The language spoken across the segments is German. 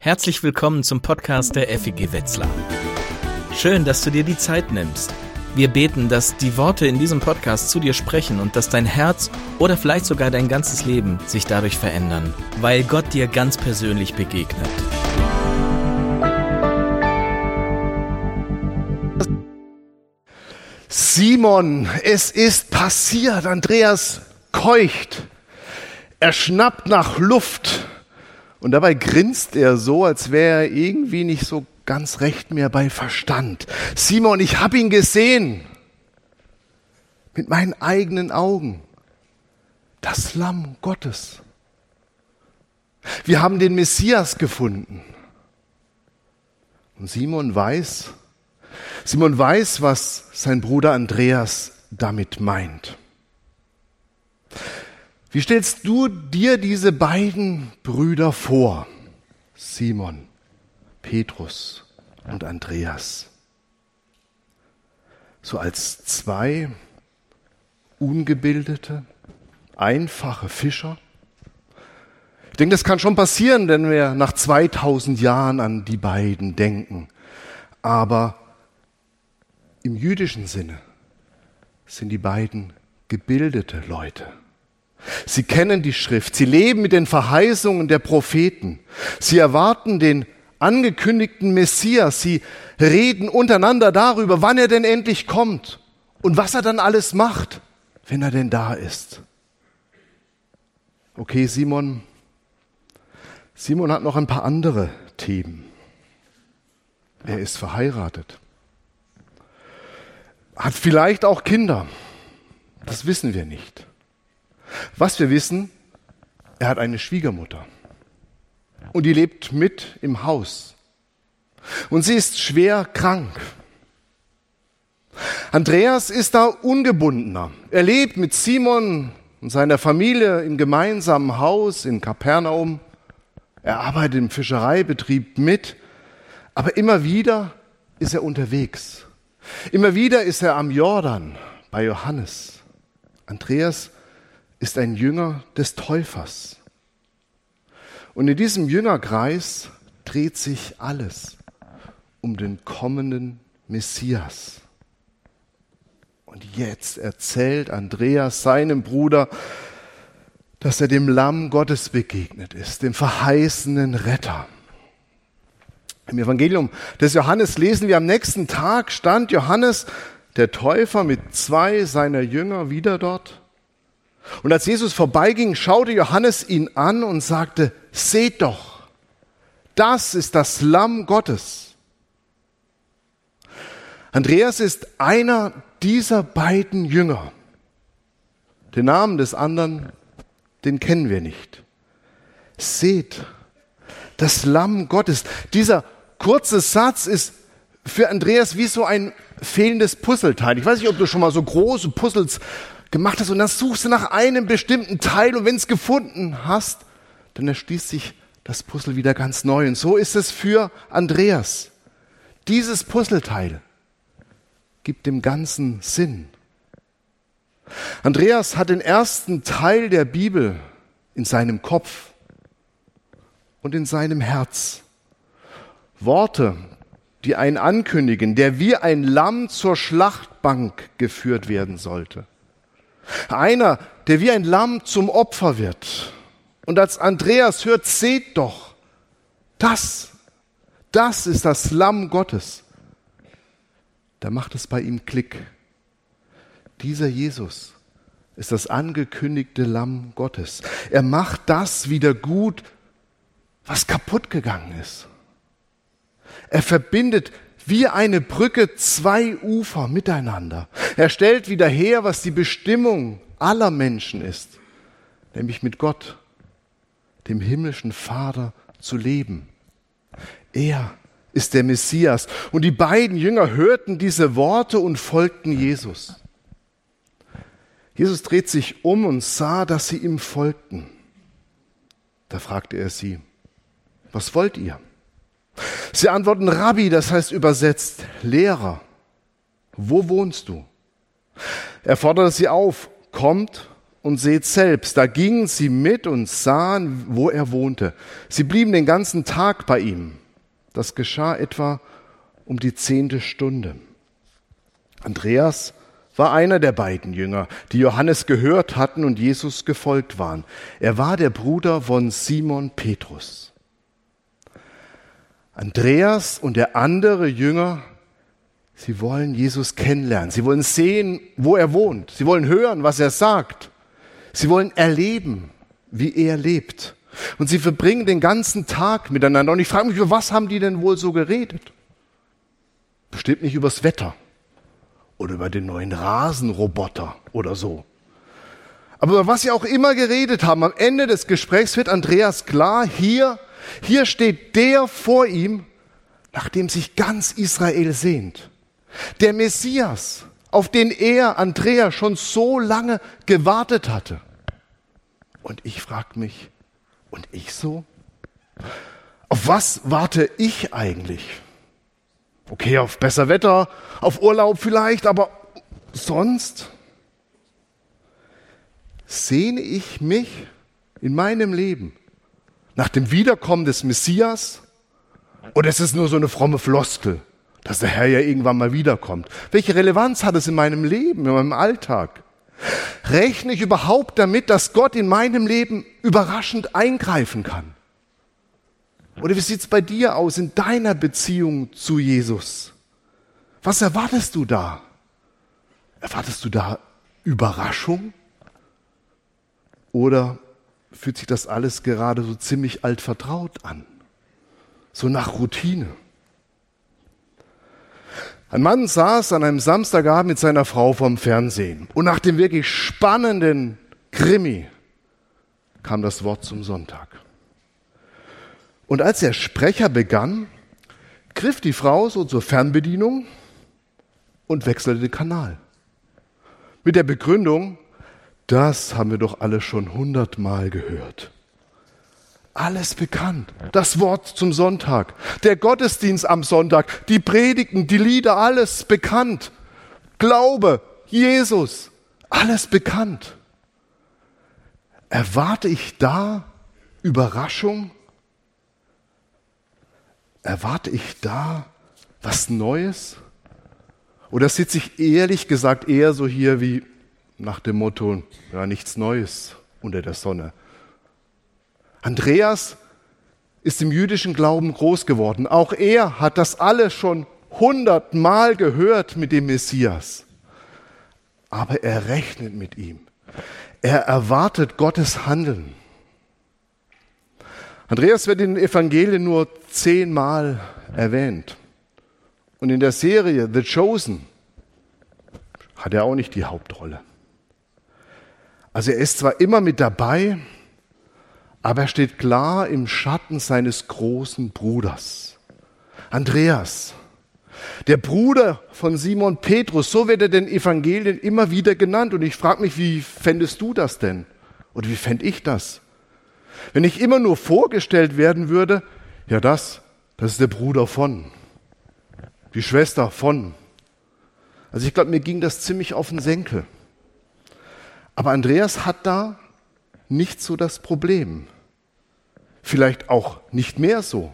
Herzlich willkommen zum Podcast der FEG Wetzlar. Schön, dass du dir die Zeit nimmst. Wir beten, dass die Worte in diesem Podcast zu dir sprechen und dass dein Herz oder vielleicht sogar dein ganzes Leben sich dadurch verändern, weil Gott dir ganz persönlich begegnet. Simon, es ist passiert. Andreas keucht. Er schnappt nach Luft. Und dabei grinst er so, als wäre er irgendwie nicht so ganz recht mehr bei Verstand. Simon, ich habe ihn gesehen. Mit meinen eigenen Augen. Das Lamm Gottes. Wir haben den Messias gefunden. Und Simon weiß, Simon weiß, was sein Bruder Andreas damit meint. Wie stellst du dir diese beiden Brüder vor? Simon, Petrus und Andreas. So als zwei ungebildete, einfache Fischer. Ich denke, das kann schon passieren, wenn wir nach 2000 Jahren an die beiden denken. Aber im jüdischen Sinne sind die beiden gebildete Leute. Sie kennen die Schrift, sie leben mit den Verheißungen der Propheten, sie erwarten den angekündigten Messias, sie reden untereinander darüber, wann er denn endlich kommt und was er dann alles macht, wenn er denn da ist. Okay, Simon, Simon hat noch ein paar andere Themen. Er ist verheiratet, hat vielleicht auch Kinder, das wissen wir nicht. Was wir wissen, er hat eine Schwiegermutter und die lebt mit im Haus. Und sie ist schwer krank. Andreas ist da ungebundener. Er lebt mit Simon und seiner Familie im gemeinsamen Haus in Kapernaum. Er arbeitet im Fischereibetrieb mit, aber immer wieder ist er unterwegs. Immer wieder ist er am Jordan bei Johannes. Andreas ist ein Jünger des Täufers. Und in diesem Jüngerkreis dreht sich alles um den kommenden Messias. Und jetzt erzählt Andreas seinem Bruder, dass er dem Lamm Gottes begegnet ist, dem verheißenen Retter. Im Evangelium des Johannes lesen wir am nächsten Tag stand Johannes, der Täufer, mit zwei seiner Jünger wieder dort und als Jesus vorbeiging, schaute Johannes ihn an und sagte, seht doch, das ist das Lamm Gottes. Andreas ist einer dieser beiden Jünger. Den Namen des anderen, den kennen wir nicht. Seht, das Lamm Gottes. Dieser kurze Satz ist für Andreas wie so ein fehlendes Puzzleteil. Ich weiß nicht, ob du schon mal so große Puzzles gemacht hast und dann suchst du nach einem bestimmten Teil und wenn es gefunden hast, dann erschließt sich das Puzzle wieder ganz neu. Und so ist es für Andreas. Dieses Puzzleteil gibt dem Ganzen Sinn. Andreas hat den ersten Teil der Bibel in seinem Kopf und in seinem Herz. Worte, die einen ankündigen, der wie ein Lamm zur Schlachtbank geführt werden sollte. Einer, der wie ein Lamm zum Opfer wird. Und als Andreas hört, seht doch, das, das ist das Lamm Gottes. Da macht es bei ihm Klick. Dieser Jesus ist das angekündigte Lamm Gottes. Er macht das wieder gut, was kaputt gegangen ist. Er verbindet wie eine Brücke zwei Ufer miteinander. Er stellt wieder her, was die Bestimmung aller Menschen ist, nämlich mit Gott, dem himmlischen Vater, zu leben. Er ist der Messias. Und die beiden Jünger hörten diese Worte und folgten Jesus. Jesus dreht sich um und sah, dass sie ihm folgten. Da fragte er sie, was wollt ihr? Sie antworten Rabbi, das heißt übersetzt Lehrer. Wo wohnst du? Er forderte sie auf, kommt und seht selbst, da gingen sie mit und sahen, wo er wohnte. Sie blieben den ganzen Tag bei ihm. Das geschah etwa um die zehnte Stunde. Andreas war einer der beiden Jünger, die Johannes gehört hatten und Jesus gefolgt waren. Er war der Bruder von Simon Petrus. Andreas und der andere Jünger, sie wollen Jesus kennenlernen. Sie wollen sehen, wo er wohnt. Sie wollen hören, was er sagt. Sie wollen erleben, wie er lebt. Und sie verbringen den ganzen Tag miteinander. Und ich frage mich, über was haben die denn wohl so geredet? Bestimmt nicht übers Wetter oder über den neuen Rasenroboter oder so. Aber über was sie auch immer geredet haben, am Ende des Gesprächs wird Andreas klar, hier, hier steht der vor ihm, nach dem sich ganz Israel sehnt. Der Messias, auf den er, Andreas, schon so lange gewartet hatte. Und ich frage mich, und ich so? Auf was warte ich eigentlich? Okay, auf besser Wetter, auf Urlaub vielleicht, aber sonst sehne ich mich in meinem Leben nach dem Wiederkommen des Messias oder ist es nur so eine fromme Floskel, dass der Herr ja irgendwann mal wiederkommt? Welche Relevanz hat es in meinem Leben, in meinem Alltag? Rechne ich überhaupt damit, dass Gott in meinem Leben überraschend eingreifen kann? Oder wie sieht es bei dir aus in deiner Beziehung zu Jesus? Was erwartest du da? Erwartest du da Überraschung? Oder fühlt sich das alles gerade so ziemlich altvertraut an? So nach Routine? Ein Mann saß an einem Samstagabend mit seiner Frau vom Fernsehen und nach dem wirklich spannenden Krimi kam das Wort zum Sonntag. Und als der Sprecher begann, griff die Frau so zur Fernbedienung und wechselte den Kanal. Mit der Begründung, das haben wir doch alle schon hundertmal gehört. Alles bekannt. Das Wort zum Sonntag, der Gottesdienst am Sonntag, die Predigten, die Lieder, alles bekannt. Glaube, Jesus, alles bekannt. Erwarte ich da Überraschung? Erwarte ich da was Neues? Oder sitze ich ehrlich gesagt eher so hier wie nach dem Motto, ja, nichts Neues unter der Sonne? Andreas ist im jüdischen Glauben groß geworden. Auch er hat das alles schon hundertmal gehört mit dem Messias. Aber er rechnet mit ihm. Er erwartet Gottes Handeln. Andreas wird in den Evangelien nur zehnmal erwähnt. Und in der Serie The Chosen hat er auch nicht die Hauptrolle. Also er ist zwar immer mit dabei, aber er steht klar im Schatten seines großen Bruders. Andreas, der Bruder von Simon Petrus, so wird er den Evangelien immer wieder genannt. Und ich frage mich, wie fändest du das denn? Oder wie fände ich das? Wenn ich immer nur vorgestellt werden würde, ja das, das ist der Bruder von, die Schwester von. Also ich glaube, mir ging das ziemlich auf den Senkel. Aber Andreas hat da nicht so das Problem. Vielleicht auch nicht mehr so.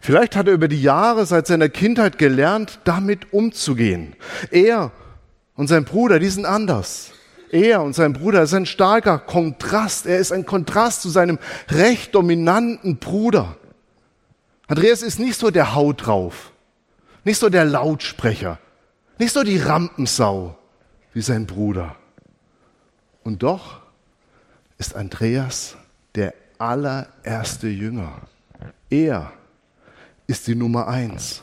Vielleicht hat er über die Jahre seit seiner Kindheit gelernt, damit umzugehen. Er und sein Bruder, die sind anders. Er und sein Bruder ist ein starker Kontrast. Er ist ein Kontrast zu seinem recht dominanten Bruder. Andreas ist nicht so der Haut drauf, nicht so der Lautsprecher, nicht so die Rampensau wie sein Bruder. Und doch ist Andreas der allererste Jünger. Er ist die Nummer eins.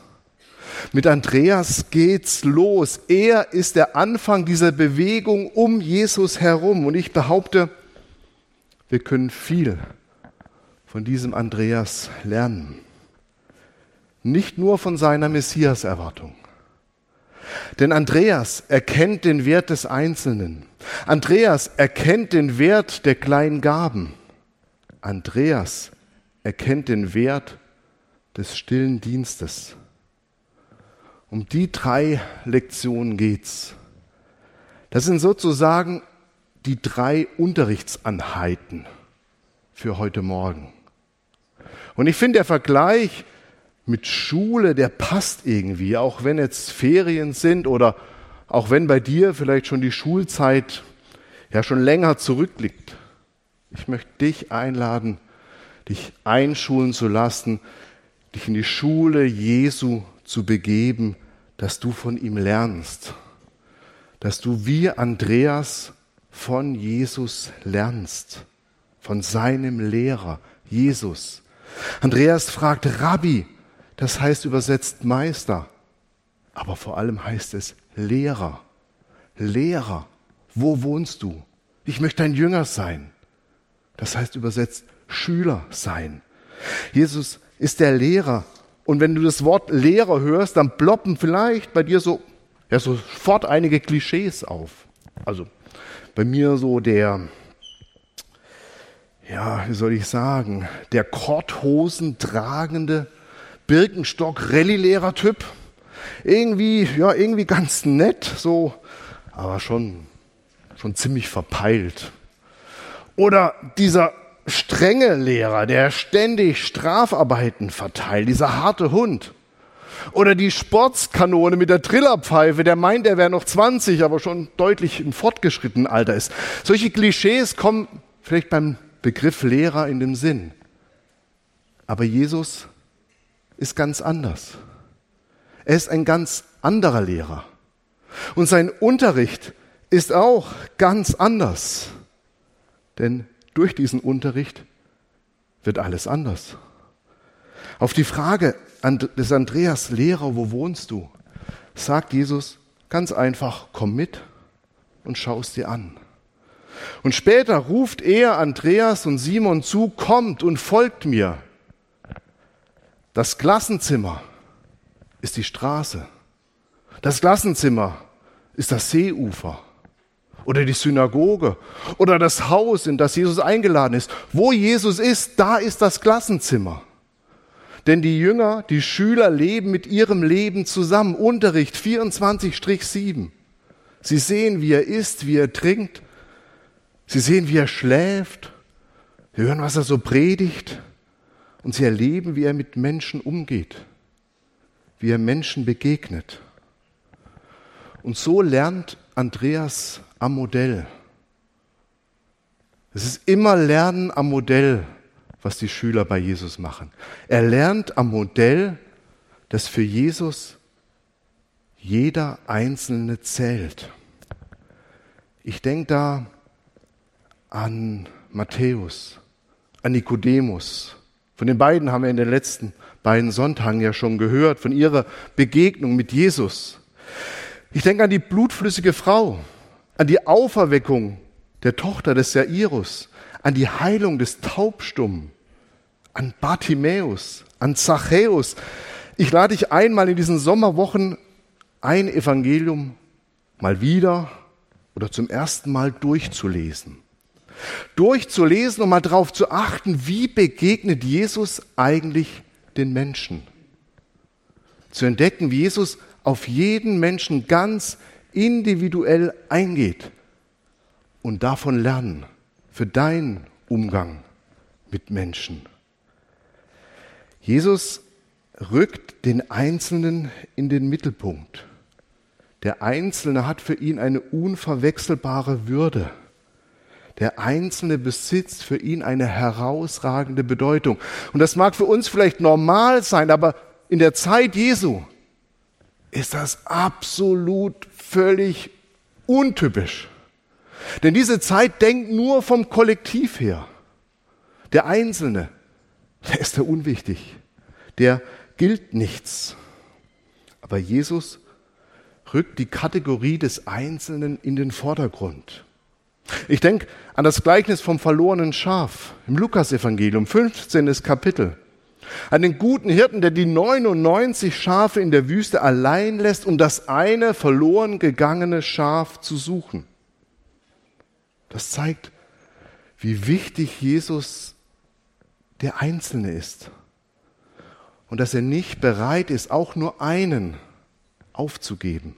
Mit Andreas geht's los. Er ist der Anfang dieser Bewegung um Jesus herum. Und ich behaupte, wir können viel von diesem Andreas lernen. Nicht nur von seiner Messias-Erwartung. Denn Andreas erkennt den Wert des Einzelnen. Andreas erkennt den Wert der kleinen Gaben. Andreas erkennt den Wert des stillen Dienstes. Um die drei Lektionen geht's. Das sind sozusagen die drei Unterrichtsanheiten für heute Morgen. Und ich finde, der Vergleich mit Schule, der passt irgendwie, auch wenn jetzt Ferien sind oder auch wenn bei dir vielleicht schon die Schulzeit ja schon länger zurückliegt. Ich möchte dich einladen, dich einschulen zu lassen, dich in die Schule Jesu zu begeben, dass du von ihm lernst, dass du wie Andreas von Jesus lernst, von seinem Lehrer, Jesus. Andreas fragt Rabbi, das heißt übersetzt Meister, aber vor allem heißt es Lehrer. Lehrer, wo wohnst du? Ich möchte ein Jünger sein. Das heißt übersetzt Schüler sein. Jesus ist der Lehrer. Und wenn du das Wort Lehrer hörst, dann ploppen vielleicht bei dir so ja, sofort einige Klischees auf. Also bei mir so der, ja, wie soll ich sagen, der Korthosen tragende Birkenstock-Rallye-Lehrer-Typ. Irgendwie, ja, irgendwie ganz nett, so, aber schon, schon ziemlich verpeilt. Oder dieser strenge Lehrer, der ständig Strafarbeiten verteilt, dieser harte Hund. Oder die Sportskanone mit der Trillerpfeife, der meint, er wäre noch 20, aber schon deutlich im fortgeschrittenen Alter ist. Solche Klischees kommen vielleicht beim Begriff Lehrer in den Sinn. Aber Jesus ist ganz anders. Er ist ein ganz anderer Lehrer. Und sein Unterricht ist auch ganz anders. Denn durch diesen Unterricht wird alles anders. Auf die Frage des Andreas Lehrer, wo wohnst du, sagt Jesus ganz einfach, komm mit und schau es dir an. Und später ruft er Andreas und Simon zu, kommt und folgt mir. Das Klassenzimmer ist die Straße. Das Klassenzimmer ist das Seeufer oder die Synagoge oder das Haus, in das Jesus eingeladen ist. Wo Jesus ist, da ist das Klassenzimmer. Denn die Jünger, die Schüler leben mit ihrem Leben zusammen. Unterricht 24-7. Sie sehen, wie er isst, wie er trinkt. Sie sehen, wie er schläft. Sie hören, was er so predigt. Und sie erleben, wie er mit Menschen umgeht, wie er Menschen begegnet. Und so lernt Andreas am Modell. Es ist immer Lernen am Modell, was die Schüler bei Jesus machen. Er lernt am Modell, dass für Jesus jeder Einzelne zählt. Ich denke da an Matthäus, an Nikodemus. Von den beiden haben wir in den letzten beiden Sonntagen ja schon gehört, von ihrer Begegnung mit Jesus. Ich denke an die blutflüssige Frau, an die Auferweckung der Tochter des Jairus, an die Heilung des Taubstummen, an Bartimäus, an Zachäus. Ich lade dich einmal in diesen Sommerwochen ein Evangelium mal wieder oder zum ersten Mal durchzulesen. Durchzulesen und mal darauf zu achten, wie begegnet Jesus eigentlich den Menschen. Zu entdecken, wie Jesus auf jeden Menschen ganz individuell eingeht und davon lernen für deinen Umgang mit Menschen. Jesus rückt den Einzelnen in den Mittelpunkt. Der Einzelne hat für ihn eine unverwechselbare Würde. Der Einzelne besitzt für ihn eine herausragende Bedeutung. Und das mag für uns vielleicht normal sein, aber in der Zeit Jesu ist das absolut völlig untypisch. Denn diese Zeit denkt nur vom Kollektiv her. Der Einzelne, der ist da unwichtig. Der gilt nichts. Aber Jesus rückt die Kategorie des Einzelnen in den Vordergrund. Ich denke an das Gleichnis vom verlorenen Schaf im Lukasevangelium, 15. Kapitel. An den guten Hirten, der die 99 Schafe in der Wüste allein lässt, um das eine verloren gegangene Schaf zu suchen. Das zeigt, wie wichtig Jesus der Einzelne ist. Und dass er nicht bereit ist, auch nur einen aufzugeben.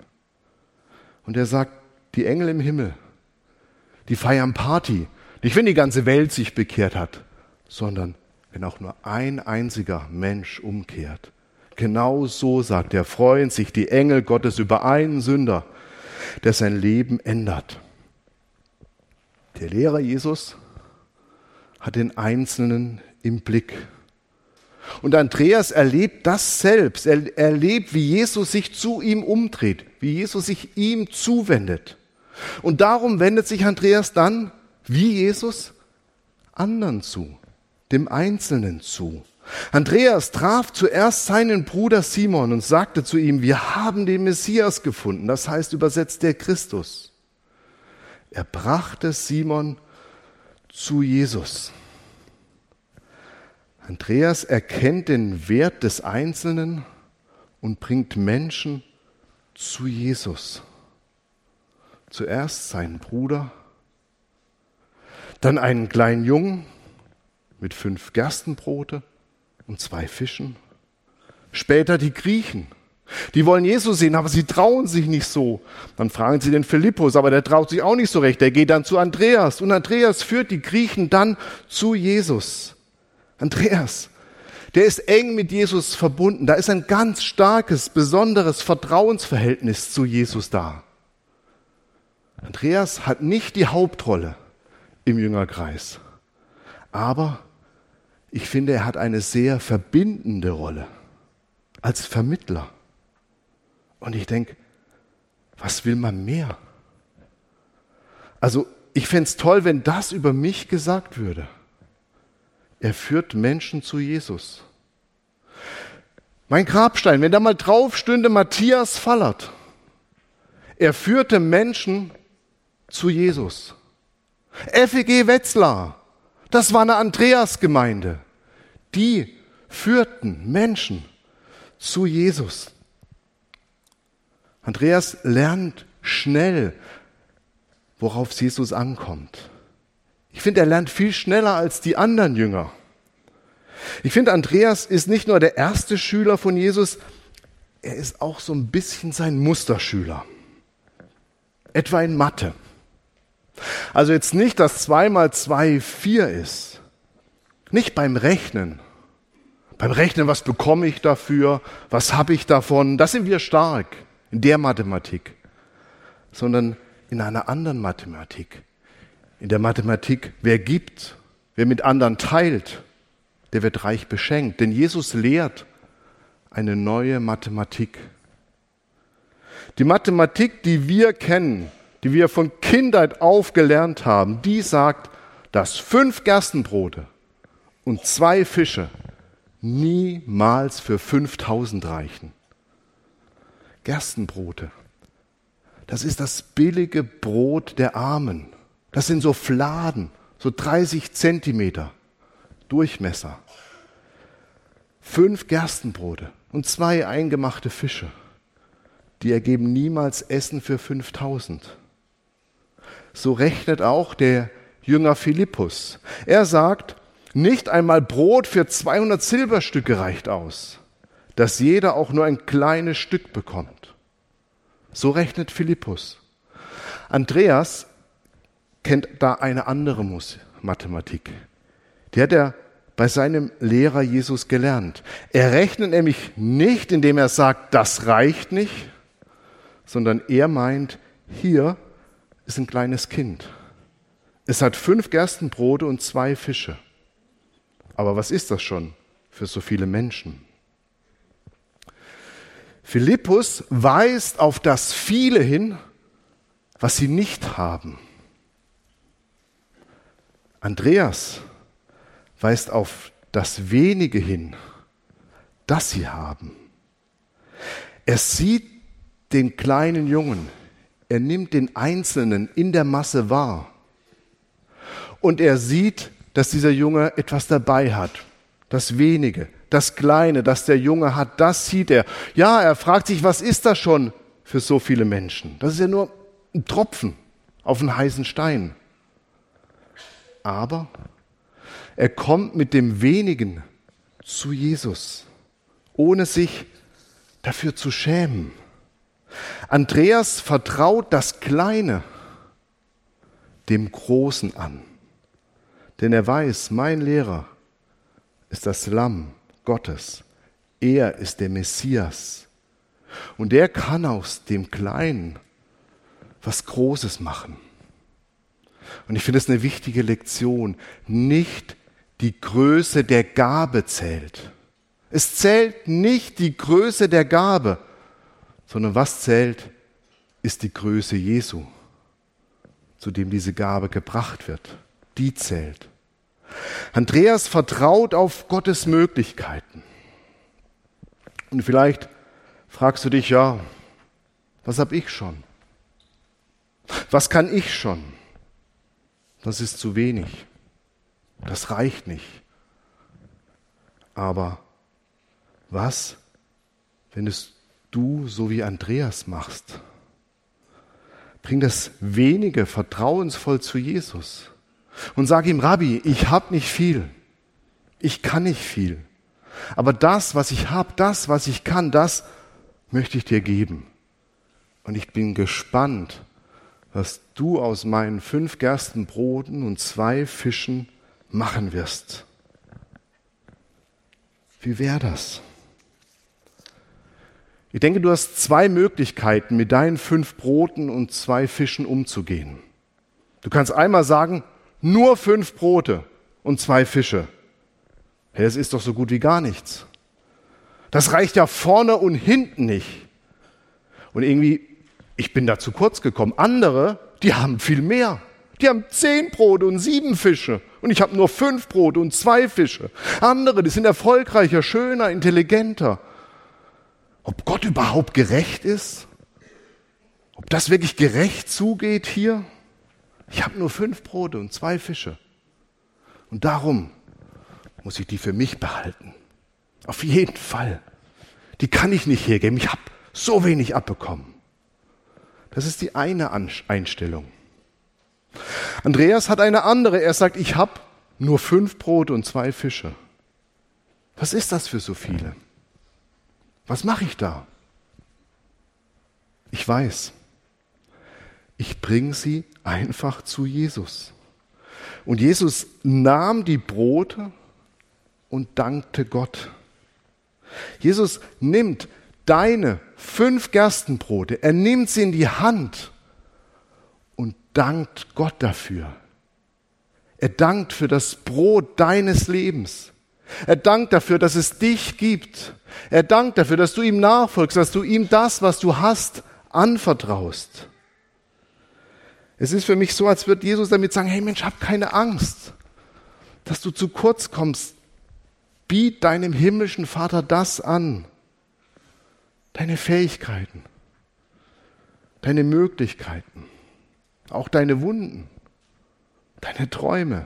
Und er sagt, die Engel im Himmel, die feiern Party. Nicht, wenn die ganze Welt sich bekehrt hat, sondern wenn auch nur ein einziger Mensch umkehrt. Genau so sagt er, freuen sich die Engel Gottes über einen Sünder, der sein Leben ändert. Der Lehrer Jesus hat den Einzelnen im Blick. Und Andreas erlebt das selbst. Er erlebt, wie Jesus sich zu ihm umdreht, wie Jesus sich ihm zuwendet. Und darum wendet sich Andreas dann, wie Jesus, anderen zu, dem Einzelnen zu. Andreas traf zuerst seinen Bruder Simon und sagte zu ihm, wir haben den Messias gefunden, das heißt übersetzt der Christus. Er brachte Simon zu Jesus. Andreas erkennt den Wert des Einzelnen und bringt Menschen zu Jesus. Zuerst seinen Bruder, dann einen kleinen Jungen mit fünf Gerstenbrote und zwei Fischen. Später die Griechen. Die wollen Jesus sehen, aber sie trauen sich nicht so. Dann fragen sie den Philippus, aber der traut sich auch nicht so recht. Der geht dann zu Andreas und Andreas führt die Griechen dann zu Jesus. Andreas, der ist eng mit Jesus verbunden. Da ist ein ganz starkes, besonderes Vertrauensverhältnis zu Jesus da. Andreas hat nicht die Hauptrolle im Jüngerkreis, aber ich finde, er hat eine sehr verbindende Rolle als Vermittler. Und ich denke, was will man mehr? Also ich fände es toll, wenn das über mich gesagt würde. Er führt Menschen zu Jesus. Mein Grabstein, wenn da mal drauf stünde Matthias Fallert. Er führte Menschen zu Jesus. FEG Wetzlar, das war eine Andreas-Gemeinde. Die führten Menschen zu Jesus. Andreas lernt schnell, worauf Jesus ankommt. Ich finde, er lernt viel schneller als die anderen Jünger. Ich finde, Andreas ist nicht nur der erste Schüler von Jesus, er ist auch so ein bisschen sein Musterschüler. Etwa in Mathe. Also jetzt nicht, dass zwei mal zwei vier ist. Nicht beim Rechnen. Beim Rechnen, was bekomme ich dafür? Was habe ich davon? Das sind wir stark in der Mathematik. Sondern in einer anderen Mathematik. In der Mathematik, wer gibt, wer mit anderen teilt, der wird reich beschenkt. Denn Jesus lehrt eine neue Mathematik. Die Mathematik, die wir kennen, die wir von Kindheit auf gelernt haben, die sagt, dass fünf Gerstenbrote und zwei Fische niemals für 5000 reichen. Gerstenbrote. Das ist das billige Brot der Armen. Das sind so Fladen, so 30 Zentimeter Durchmesser. Fünf Gerstenbrote und zwei eingemachte Fische. Die ergeben niemals Essen für 5000. So rechnet auch der Jünger Philippus. Er sagt, nicht einmal Brot für 200 Silberstücke reicht aus, dass jeder auch nur ein kleines Stück bekommt. So rechnet Philippus. Andreas kennt da eine andere Mathematik. Die hat er bei seinem Lehrer Jesus gelernt. Er rechnet nämlich nicht, indem er sagt, das reicht nicht, sondern er meint, hier ist ein kleines Kind. Es hat fünf Gerstenbrote und zwei Fische. Aber was ist das schon für so viele Menschen? Philippus weist auf das viele hin, was sie nicht haben. Andreas weist auf das wenige hin, das sie haben. Er sieht den kleinen Jungen, er nimmt den Einzelnen in der Masse wahr. Und er sieht, dass dieser Junge etwas dabei hat. Das wenige, das Kleine, das der Junge hat, das sieht er. Ja, er fragt sich, was ist das schon für so viele Menschen? Das ist ja nur ein Tropfen auf einen heißen Stein. Aber er kommt mit dem wenigen zu Jesus, ohne sich dafür zu schämen. Andreas vertraut das Kleine dem Großen an. Denn er weiß, mein Lehrer ist das Lamm Gottes. Er ist der Messias. Und er kann aus dem Kleinen was Großes machen. Und ich finde es eine wichtige Lektion. Nicht die Größe der Gabe zählt. Es zählt nicht die Größe der Gabe, sondern was zählt, ist die Größe Jesu, zu dem diese Gabe gebracht wird. Die zählt. Andreas vertraut auf Gottes Möglichkeiten. Und vielleicht fragst du dich, ja, was habe ich schon? Was kann ich schon? Das ist zu wenig. Das reicht nicht. Aber was, wenn es du so wie Andreas machst? Bring das wenige vertrauensvoll zu Jesus und sag ihm, Rabbi, ich habe nicht viel. Ich kann nicht viel. Aber das, was ich habe, das, was ich kann, das möchte ich dir geben. Und ich bin gespannt, was du aus meinen fünf Gerstenbroten und zwei Fischen machen wirst. Wie wäre das? Ich denke, du hast zwei Möglichkeiten, mit deinen fünf Broten und zwei Fischen umzugehen. Du kannst einmal sagen, nur fünf Brote und zwei Fische. Hey, das ist doch so gut wie gar nichts. Das reicht ja vorne und hinten nicht. Und irgendwie, ich bin da zu kurz gekommen. Andere, die haben viel mehr. Die haben zehn Brote und sieben Fische. Und ich habe nur fünf Brote und zwei Fische. Andere, die sind erfolgreicher, schöner, intelligenter. Ob Gott überhaupt gerecht ist? Ob das wirklich gerecht zugeht hier? Ich habe nur fünf Brote und zwei Fische. Und darum muss ich die für mich behalten. Auf jeden Fall. Die kann ich nicht hergeben. Ich habe so wenig abbekommen. Das ist die eine Einstellung. Andreas hat eine andere. Er sagt, ich habe nur fünf Brote und zwei Fische. Was ist das für so viele? Was mache ich da? Ich weiß, ich bringe sie einfach zu Jesus. Und Jesus nahm die Brote und dankte Gott. Jesus nimmt deine fünf Gerstenbrote, er nimmt sie in die Hand und dankt Gott dafür. Er dankt für das Brot deines Lebens. Er dankt dafür, dass es dich gibt. Er dankt dafür, dass du ihm nachfolgst, dass du ihm das, was du hast, anvertraust. Es ist für mich so, als würde Jesus damit sagen, hey Mensch, hab keine Angst, dass du zu kurz kommst. Biet deinem himmlischen Vater das an. Deine Fähigkeiten, deine Möglichkeiten, auch deine Wunden, deine Träume.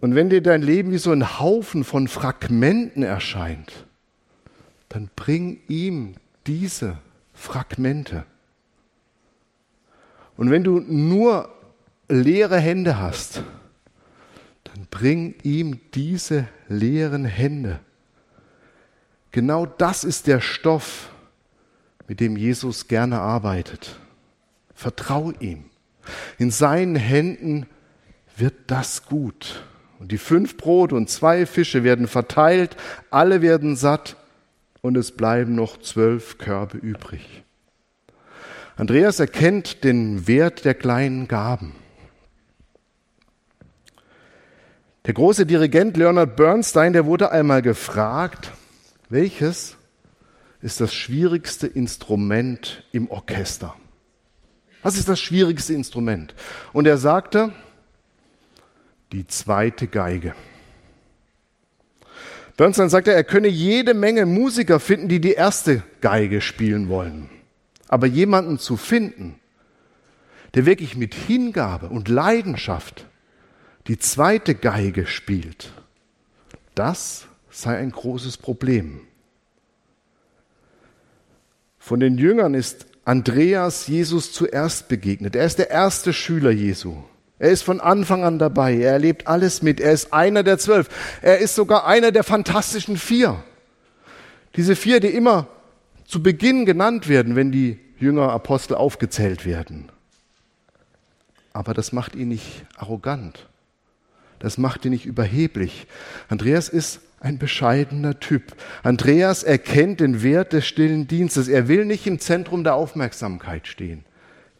Und wenn dir dein Leben wie so ein Haufen von Fragmenten erscheint, dann bring ihm diese Fragmente. Und wenn du nur leere Hände hast, dann bring ihm diese leeren Hände. Genau das ist der Stoff, mit dem Jesus gerne arbeitet. Vertrau ihm. In seinen Händen wird das gut. Und die fünf Brote und zwei Fische werden verteilt, alle werden satt und es bleiben noch zwölf Körbe übrig. Andreas erkennt den Wert der kleinen Gaben. Der große Dirigent Leonard Bernstein, der wurde einmal gefragt, welches ist das schwierigste Instrument im Orchester? Was ist das schwierigste Instrument? Und er sagte, die zweite Geige. Bernstein sagte, er könne jede Menge Musiker finden, die die erste Geige spielen wollen. Aber jemanden zu finden, der wirklich mit Hingabe und Leidenschaft die zweite Geige spielt, das sei ein großes Problem. Von den Jüngern ist Andreas Jesus zuerst begegnet. Er ist der erste Schüler Jesu. Er ist von Anfang an dabei. Er erlebt alles mit. Er ist einer der zwölf. Er ist sogar einer der fantastischen vier. Diese vier, die immer zu Beginn genannt werden, wenn die Jünger Apostel aufgezählt werden. Aber das macht ihn nicht arrogant. Das macht ihn nicht überheblich. Andreas ist ein bescheidener Typ. Andreas erkennt den Wert des stillen Dienstes. Er will nicht im Zentrum der Aufmerksamkeit stehen.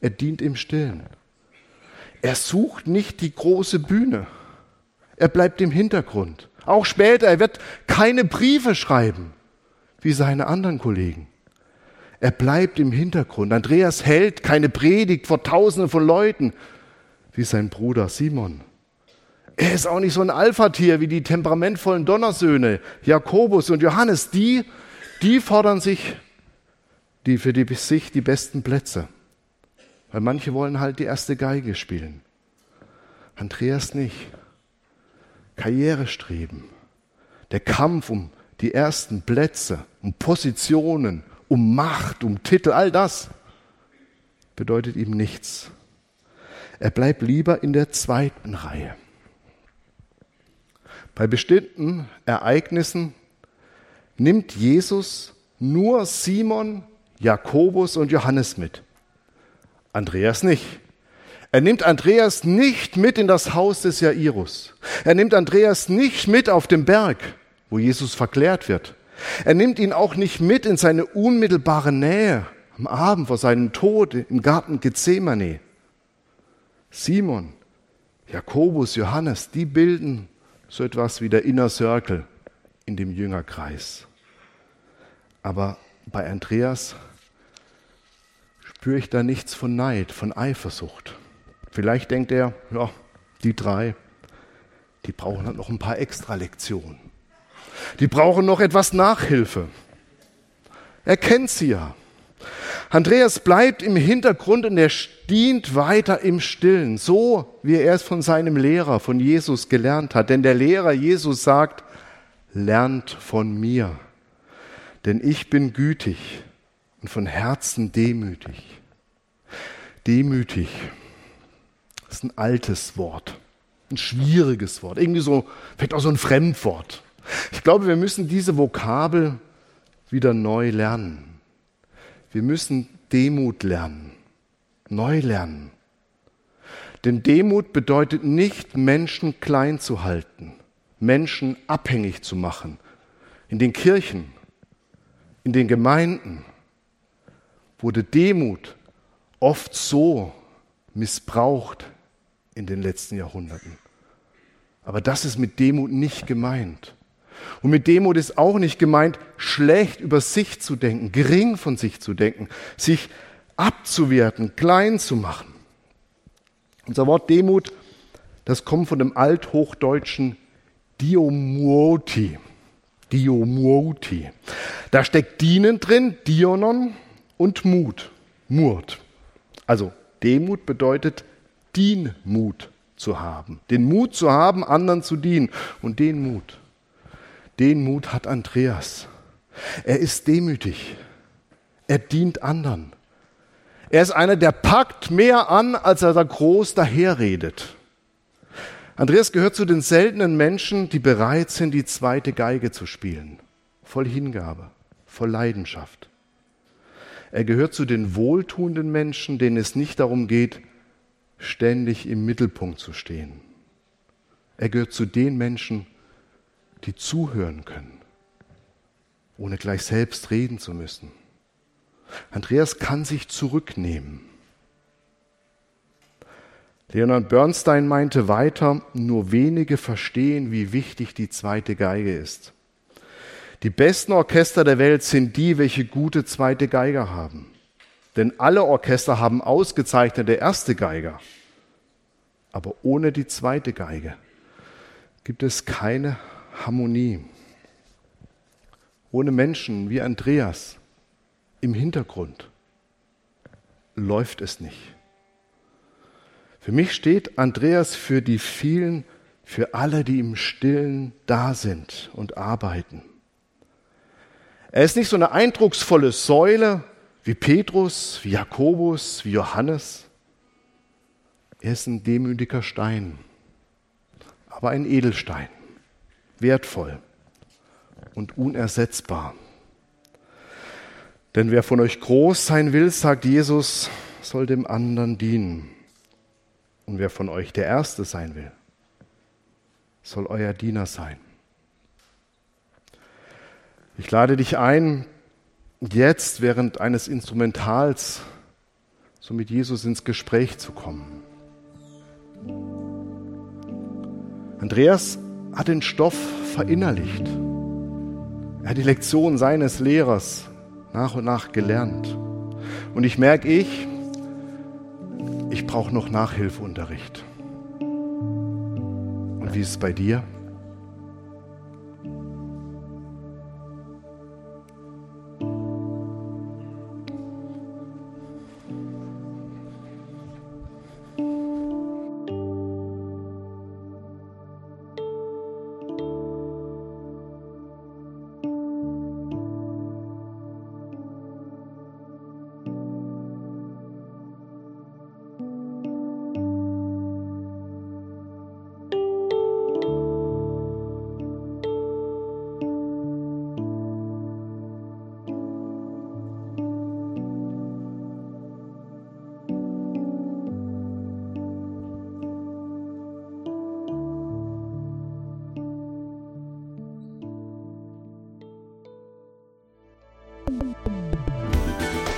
Er dient im Stillen. Er sucht nicht die große Bühne. Er bleibt im Hintergrund. Auch später, er wird keine Briefe schreiben, wie seine anderen Kollegen. Er bleibt im Hintergrund. Andreas hält keine Predigt vor Tausenden von Leuten, wie sein Bruder Simon. Er ist auch nicht so ein Alpha-Tier wie die temperamentvollen Donnersöhne, Jakobus und Johannes. Die, die fordern sich die für die sich die besten Plätze. Weil manche wollen halt die erste Geige spielen. Andreas nicht. Karriere streben. Der Kampf um die ersten Plätze, um Positionen, um Macht, um Titel, all das bedeutet ihm nichts. Er bleibt lieber in der zweiten Reihe. Bei bestimmten Ereignissen nimmt Jesus nur Simon, Jakobus und Johannes mit. Andreas nicht. Er nimmt Andreas nicht mit in das Haus des Jairus. Er nimmt Andreas nicht mit auf den Berg, wo Jesus verklärt wird. Er nimmt ihn auch nicht mit in seine unmittelbare Nähe am Abend vor seinem Tod im Garten Gethsemane. Simon, Jakobus, Johannes, die bilden so etwas wie der Inner Circle in dem Jüngerkreis. Aber bei Andreas spüre ich da nichts von Neid, von Eifersucht. Vielleicht denkt er, ja, die drei, die brauchen halt noch ein paar extra Lektionen. Die brauchen noch etwas Nachhilfe. Er kennt sie ja. Andreas bleibt im Hintergrund und er dient weiter im Stillen, so wie er es von seinem Lehrer, von Jesus gelernt hat. Denn der Lehrer Jesus sagt, lernt von mir, denn ich bin gütig und von Herzen demütig. Demütig ist ein altes Wort, ein schwieriges Wort, irgendwie so, vielleicht auch so ein Fremdwort. Ich glaube, wir müssen diese Vokabel wieder neu lernen. Wir müssen Demut lernen, neu lernen. Denn Demut bedeutet nicht, Menschen klein zu halten, Menschen abhängig zu machen. In den Kirchen, in den Gemeinden wurde Demut oft so missbraucht in den letzten Jahrhunderten. Aber das ist mit Demut nicht gemeint. Und mit Demut ist auch nicht gemeint, schlecht über sich zu denken, gering von sich zu denken, sich abzuwerten, klein zu machen. Unser Wort Demut, das kommt von dem althochdeutschen Diomuoti. Diomuoti. Da steckt Dienen drin, Dionon und Mut, Mut. Also Demut bedeutet Dienmut zu haben. Den Mut zu haben, anderen zu dienen. Und den Mut, den Mut hat Andreas. Er ist demütig. Er dient anderen. Er ist einer, der packt mehr an, als er da groß daherredet. Andreas gehört zu den seltenen Menschen, die bereit sind, die zweite Geige zu spielen. Voll Hingabe, voll Leidenschaft. Er gehört zu den wohltuenden Menschen, denen es nicht darum geht, ständig im Mittelpunkt zu stehen. Er gehört zu den Menschen, die zuhören können, ohne gleich selbst reden zu müssen. Andreas kann sich zurücknehmen. Leonard Bernstein meinte weiter, nur wenige verstehen, wie wichtig die zweite Geige ist. Die besten Orchester der Welt sind die, welche gute zweite Geiger haben. Denn alle Orchester haben ausgezeichnete erste Geiger. Aber ohne die zweite Geige gibt es keine Harmonie. Ohne Menschen wie Andreas im Hintergrund läuft es nicht. Für mich steht Andreas für die vielen, für alle, die im Stillen da sind und arbeiten. Er ist nicht so eine eindrucksvolle Säule wie Petrus, wie Jakobus, wie Johannes. Er ist ein demütiger Stein, aber ein Edelstein wertvoll und unersetzbar. Denn wer von euch groß sein will, sagt Jesus, soll dem anderen dienen. Und wer von euch der Erste sein will, soll euer Diener sein. Ich lade dich ein, jetzt während eines Instrumentals so mit Jesus ins Gespräch zu kommen. Andreas hat den Stoff verinnerlicht. Er hat die Lektion seines Lehrers nach und nach gelernt. Und ich merke, ich, ich brauche noch Nachhilfeunterricht. Und wie ist es bei dir?